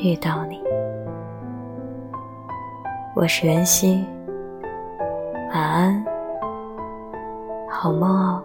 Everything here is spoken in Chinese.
遇到你。我是袁熙，晚安，好梦哦。